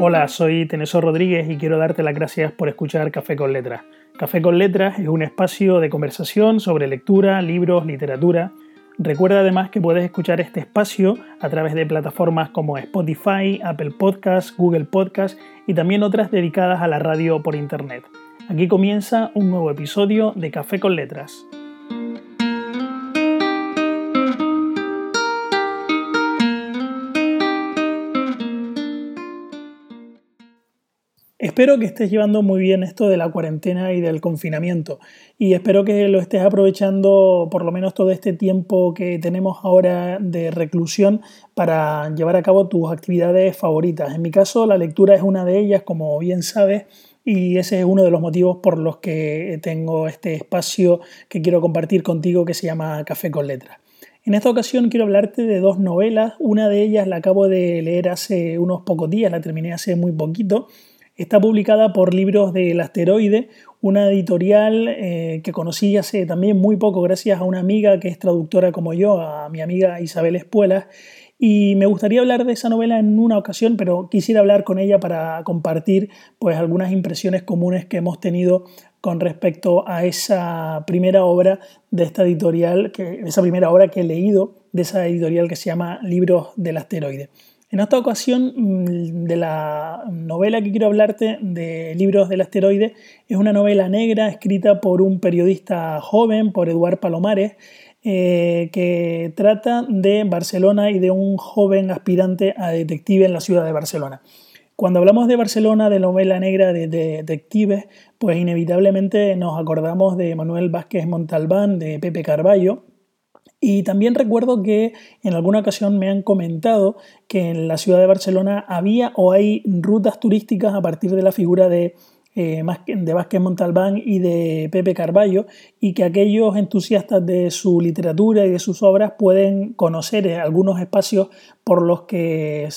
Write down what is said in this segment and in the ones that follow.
Hola, soy Teneso Rodríguez y quiero darte las gracias por escuchar Café con Letras. Café con Letras es un espacio de conversación sobre lectura, libros, literatura. Recuerda además que puedes escuchar este espacio a través de plataformas como Spotify, Apple Podcasts, Google Podcasts y también otras dedicadas a la radio por Internet. Aquí comienza un nuevo episodio de Café con Letras. Espero que estés llevando muy bien esto de la cuarentena y del confinamiento y espero que lo estés aprovechando por lo menos todo este tiempo que tenemos ahora de reclusión para llevar a cabo tus actividades favoritas. En mi caso la lectura es una de ellas, como bien sabes, y ese es uno de los motivos por los que tengo este espacio que quiero compartir contigo que se llama Café con Letras. En esta ocasión quiero hablarte de dos novelas, una de ellas la acabo de leer hace unos pocos días, la terminé hace muy poquito, Está publicada por Libros del Asteroide, una editorial eh, que conocí hace también muy poco gracias a una amiga que es traductora como yo, a mi amiga Isabel Espuelas. Y me gustaría hablar de esa novela en una ocasión, pero quisiera hablar con ella para compartir pues, algunas impresiones comunes que hemos tenido con respecto a esa primera obra de esta editorial, que, esa primera obra que he leído de esa editorial que se llama Libros del Asteroide. En esta ocasión, mm, de la novela que quiero hablarte de Libros del Asteroide, es una novela negra escrita por un periodista joven, por Eduard Palomares, eh, que trata de Barcelona y de un joven aspirante a detective en la ciudad de Barcelona. Cuando hablamos de Barcelona, de novela negra de, de detectives, pues inevitablemente nos acordamos de Manuel Vázquez Montalbán, de Pepe Carballo, y también recuerdo que en alguna ocasión me han comentado que en la ciudad de Barcelona había o hay rutas turísticas a partir de la figura de, eh, de Vázquez Montalbán y de Pepe Carballo y que aquellos entusiastas de su literatura y de sus obras pueden conocer eh, algunos espacios por los que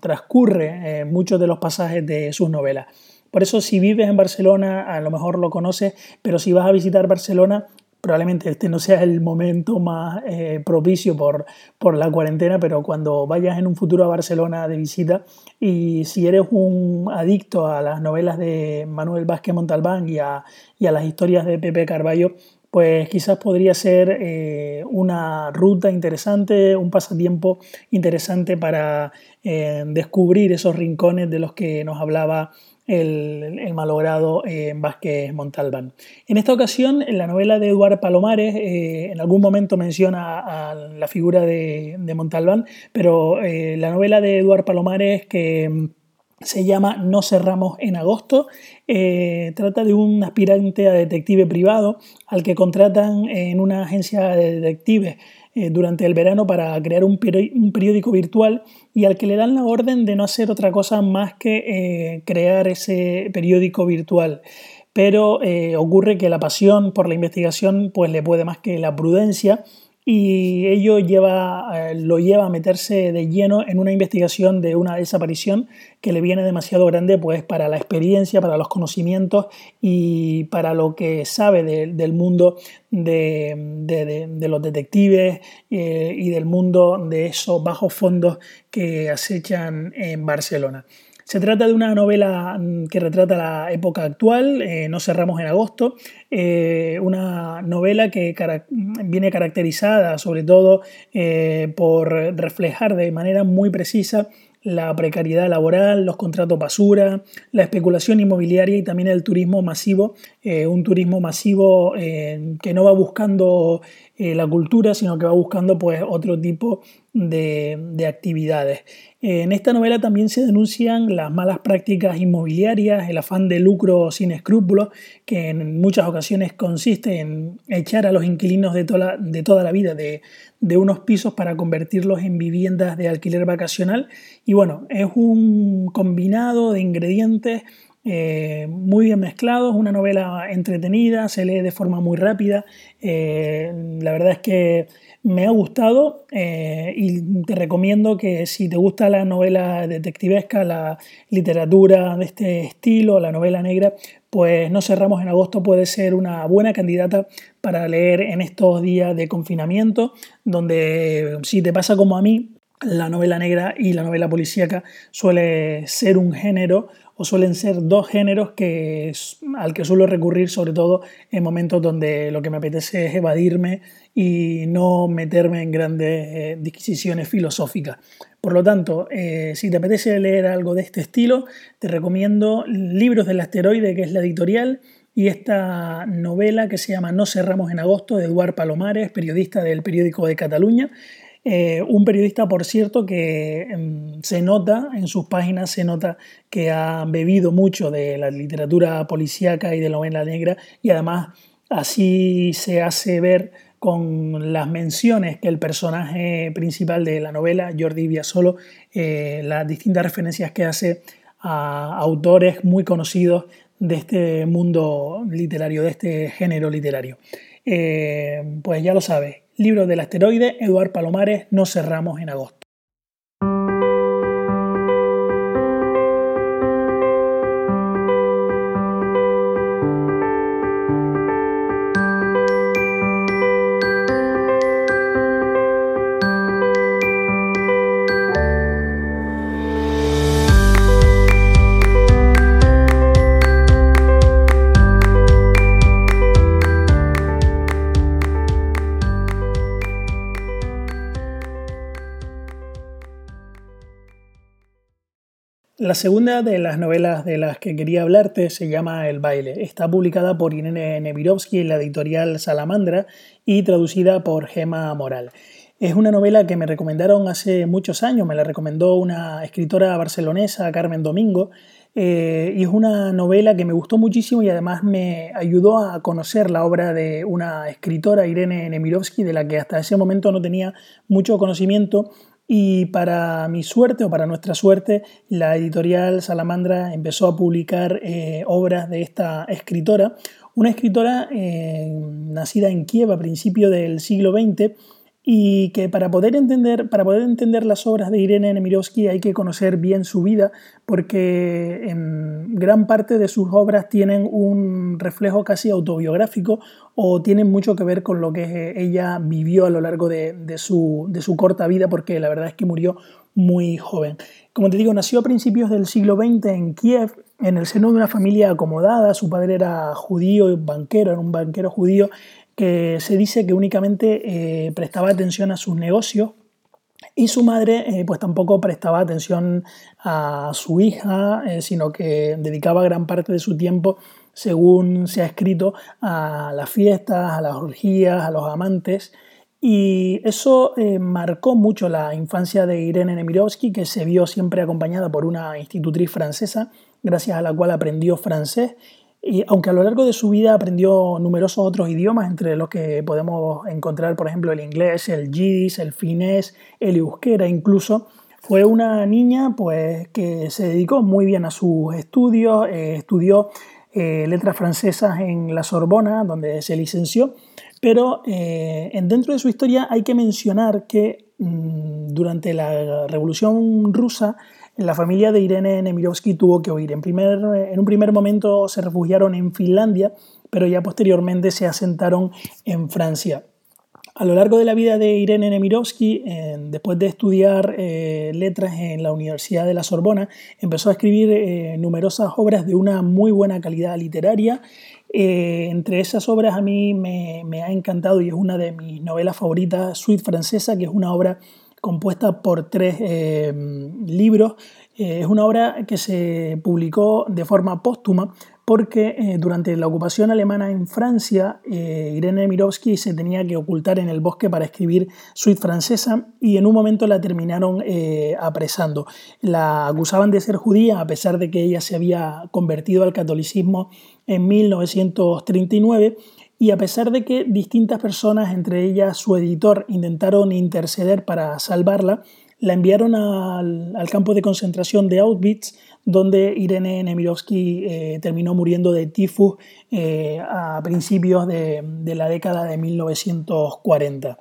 transcurre eh, muchos de los pasajes de sus novelas. Por eso si vives en Barcelona a lo mejor lo conoces, pero si vas a visitar Barcelona probablemente este no sea el momento más eh, propicio por, por la cuarentena, pero cuando vayas en un futuro a Barcelona de visita y si eres un adicto a las novelas de Manuel Vázquez Montalbán y a, a las historias de Pepe Carballo, pues quizás podría ser eh, una ruta interesante, un pasatiempo interesante para eh, descubrir esos rincones de los que nos hablaba el, malogrado eh, Vázquez Montalbán. En esta ocasión, en la novela de Eduardo Palomares, eh, en algún momento menciona a, la figura de, Montalbán, pero eh, la novela de Eduardo Palomares que mm, se llama No cerramos en agosto. trata de un aspirante a detective privado al que contratan en una agencia de detectives eh, durante el verano para crear un, periódico virtual y al que le dan la orden de no hacer otra cosa más que eh, crear ese periódico virtual. Pero eh, ocurre que la pasión por la investigación pues le puede más que la prudencia y ello lleva, eh, lo lleva a meterse de lleno en una investigación de una desaparición que le viene demasiado grande pues para la experiencia, para los conocimientos y para lo que sabe del mundo de, los detectives eh, y del mundo de esos bajos fondos que acechan en Barcelona. Se trata de una novela mm, que retrata la época actual, eh, No cerramos en agosto, eh, una novela que viene caracterizada sobre todo eh, por reflejar de manera muy precisa la precariedad laboral, los contratos basura, la especulación inmobiliaria y también el turismo masivo, un turismo masivo que no va buscando la cultura, sino que va buscando pues, otro tipo de, actividades. En esta novela también se denuncian las malas prácticas inmobiliarias, el afán de lucro sin escrúpulos, que en muchas ocasiones consiste en echar a los inquilinos de toda la, de toda la vida de, unos pisos para convertirlos en viviendas de alquiler vacacional. Y bueno, es un combinado de ingredientes eh, muy bien mezclados, una novela entretenida, se lee de forma muy rápida. Eh, la verdad es que me ha gustado eh, y te recomiendo que si te gusta la novela detectivesca, la literatura de este estilo, la novela negra, pues No cerramos en agosto puede ser una buena candidata para leer en estos días de confinamiento, donde si te pasa como a mí, la novela negra y la novela policíaca suele ser un género o suelen ser dos géneros que, al que suelo recurrir sobre todo en momentos donde lo que me apetece es evadirme y no meterme en grandes eh, disquisiciones filosóficas. Por lo tanto, eh, si te apetece leer algo de este estilo, te recomiendo Libros del Asteroide, que es la editorial, y esta novela que se llama No cerramos en agosto, de Eduard Palomares, periodista del periódico de Cataluña. Eh, un periodista, por cierto, que em, se nota, en sus páginas se nota que ha bebido mucho de la literatura policíaca y de la novela negra y además así se hace ver con las menciones que el personaje principal de la novela, Jordi Viasolo, eh, las distintas referencias que hace a autores muy conocidos de este mundo literario, de este género literario. Eh, pues ya lo sabes, Libro del asteroide, Eduard Palomares, nos cerramos en agosto. La segunda de las novelas de las que quería hablarte se llama El baile. Está publicada por Irene Nemirovsky en la editorial Salamandra y traducida por Gema Moral. Es una novela que me recomendaron hace muchos años, me la recomendó una escritora barcelonesa, Carmen Domingo, eh, y es una novela que me gustó muchísimo y además me ayudó a conocer la obra de una escritora, Irene Nemirovsky, de la que hasta ese momento no tenía mucho conocimiento y para mi suerte o para nuestra suerte, la editorial Salamandra empezó a publicar eh, obras de esta escritora, una escritora eh, nacida en Kiev a principios del siglo XX y que para poder entender, para poder entender las obras de Irene Nemirovsky hay que conocer bien su vida, porque en gran parte de sus obras tienen un reflejo casi autobiográfico o tienen mucho que ver con lo que ella vivió a lo largo de, su, de su corta vida, porque la verdad es que murió muy joven. Como te digo, nació a principios del siglo XX en Kiev, en el seno de una familia acomodada. Su padre era judío, banquero, era un banquero judío que se dice que únicamente eh, prestaba atención a sus negocios y su madre eh, pues tampoco prestaba atención a su hija, eh, sino que dedicaba gran parte de su tiempo, según se ha escrito, a las fiestas, a las orgías, a los amantes. Y eso marcó mucho la infancia de Irene Nemirovsky, que se vio siempre acompañada por una institutriz francesa, gracias a la cual aprendió francés y aunque a lo largo de su vida aprendió numerosos otros idiomas, entre los que podemos encontrar, por ejemplo, el inglés, el yiddish, el finés, el euskera incluso, fue una niña pues, que se dedicó muy bien a sus estudios, eh, estudió eh, letras francesas en la Sorbona, donde se licenció, pero eh, dentro de su historia hay que mencionar que mm, durante la Revolución Rusa la familia de Irene Nemirovsky tuvo que huir. En, primer, en un primer momento se refugiaron en Finlandia, pero ya posteriormente se asentaron en Francia. A lo largo de la vida de Irene Nemirovsky, después de estudiar eh, letras en la Universidad de la Sorbona, empezó a escribir eh, numerosas obras de una muy buena calidad literaria. Eh, entre esas obras a mí me, me, ha encantado y es una de mis novelas favoritas, Suite Francesa, que es una obra compuesta por tres eh, libros. Eh, es una obra que se publicó de forma póstuma porque eh, durante la ocupación alemana en Francia, Irene Mirovsky se tenía que ocultar en el bosque para escribir Suite francesa y en un momento la terminaron apresando. La acusaban de ser judía a pesar de que ella se había convertido al catolicismo en 1939 y a pesar de que distintas personas, entre ellas su editor, intentaron interceder para salvarla, la enviaron al, campo de concentración de Auschwitz, donde Irene Nemirovsky eh, terminó muriendo de tifus eh, a principios de, la década de 1940.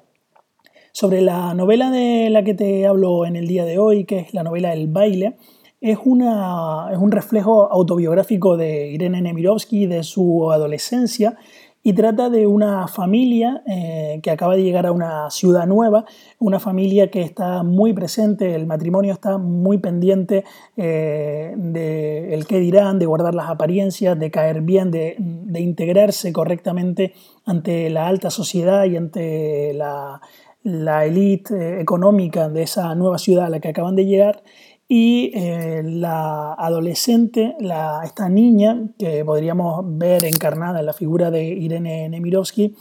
Sobre la novela de la que te hablo en el día de hoy, que es la novela El baile, es, una, es un reflejo autobiográfico de Irene Nemirovsky, de su adolescencia, y trata de una familia eh, que acaba de llegar a una ciudad nueva, una familia que está muy presente, el matrimonio está muy pendiente eh, de el qué dirán, de guardar las apariencias, de caer bien, de, de integrarse correctamente ante la alta sociedad y ante la, la élite eh, económica de esa nueva ciudad a la que acaban de llegar y eh, la adolescente, la, esta niña que podríamos ver encarnada en la figura de Irene Nemirovsky,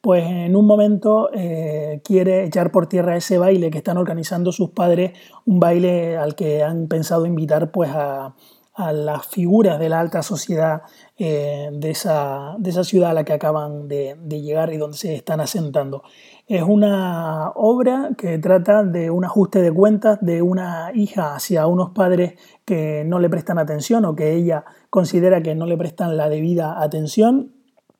pues en un momento eh, quiere echar por tierra ese baile que están organizando sus padres, un baile al que han pensado invitar pues a, las figuras de la alta sociedad eh, de, esa, de, esa, ciudad a la que acaban de, llegar y donde se están asentando. Es una obra que trata de un ajuste de cuentas de una hija hacia unos padres que no le prestan atención o que ella considera que no le prestan la debida atención.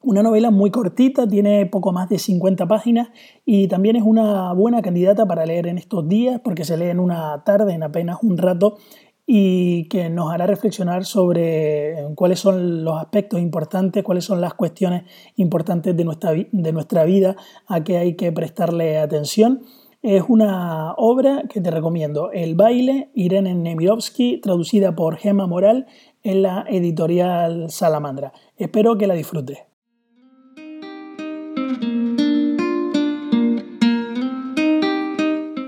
Una novela muy cortita, tiene poco más de 50 páginas y también es una buena candidata para leer en estos días porque se lee en una tarde, en apenas un rato y que nos hará reflexionar sobre cuáles son los aspectos importantes, cuáles son las cuestiones importantes de nuestra, de nuestra vida a que hay que prestarle atención. Es una obra que te recomiendo, El baile, Irene Nemirovsky, traducida por Gemma Moral en la editorial Salamandra. Espero que la disfrutes.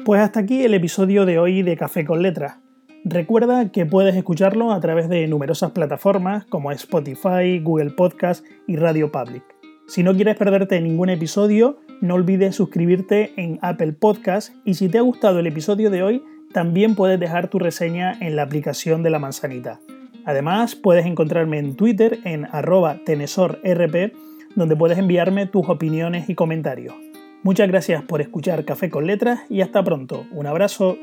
Pues hasta aquí el episodio de hoy de Café con Letras. Recuerda que puedes escucharlo a través de numerosas plataformas como Spotify, Google Podcast y Radio Public. Si no quieres perderte ningún episodio, no olvides suscribirte en Apple Podcast y si te ha gustado el episodio de hoy, también puedes dejar tu reseña en la aplicación de la manzanita. Además, puedes encontrarme en Twitter en arroba tenesorrp, donde puedes enviarme tus opiniones y comentarios. Muchas gracias por escuchar Café con Letras y hasta pronto. Un abrazo.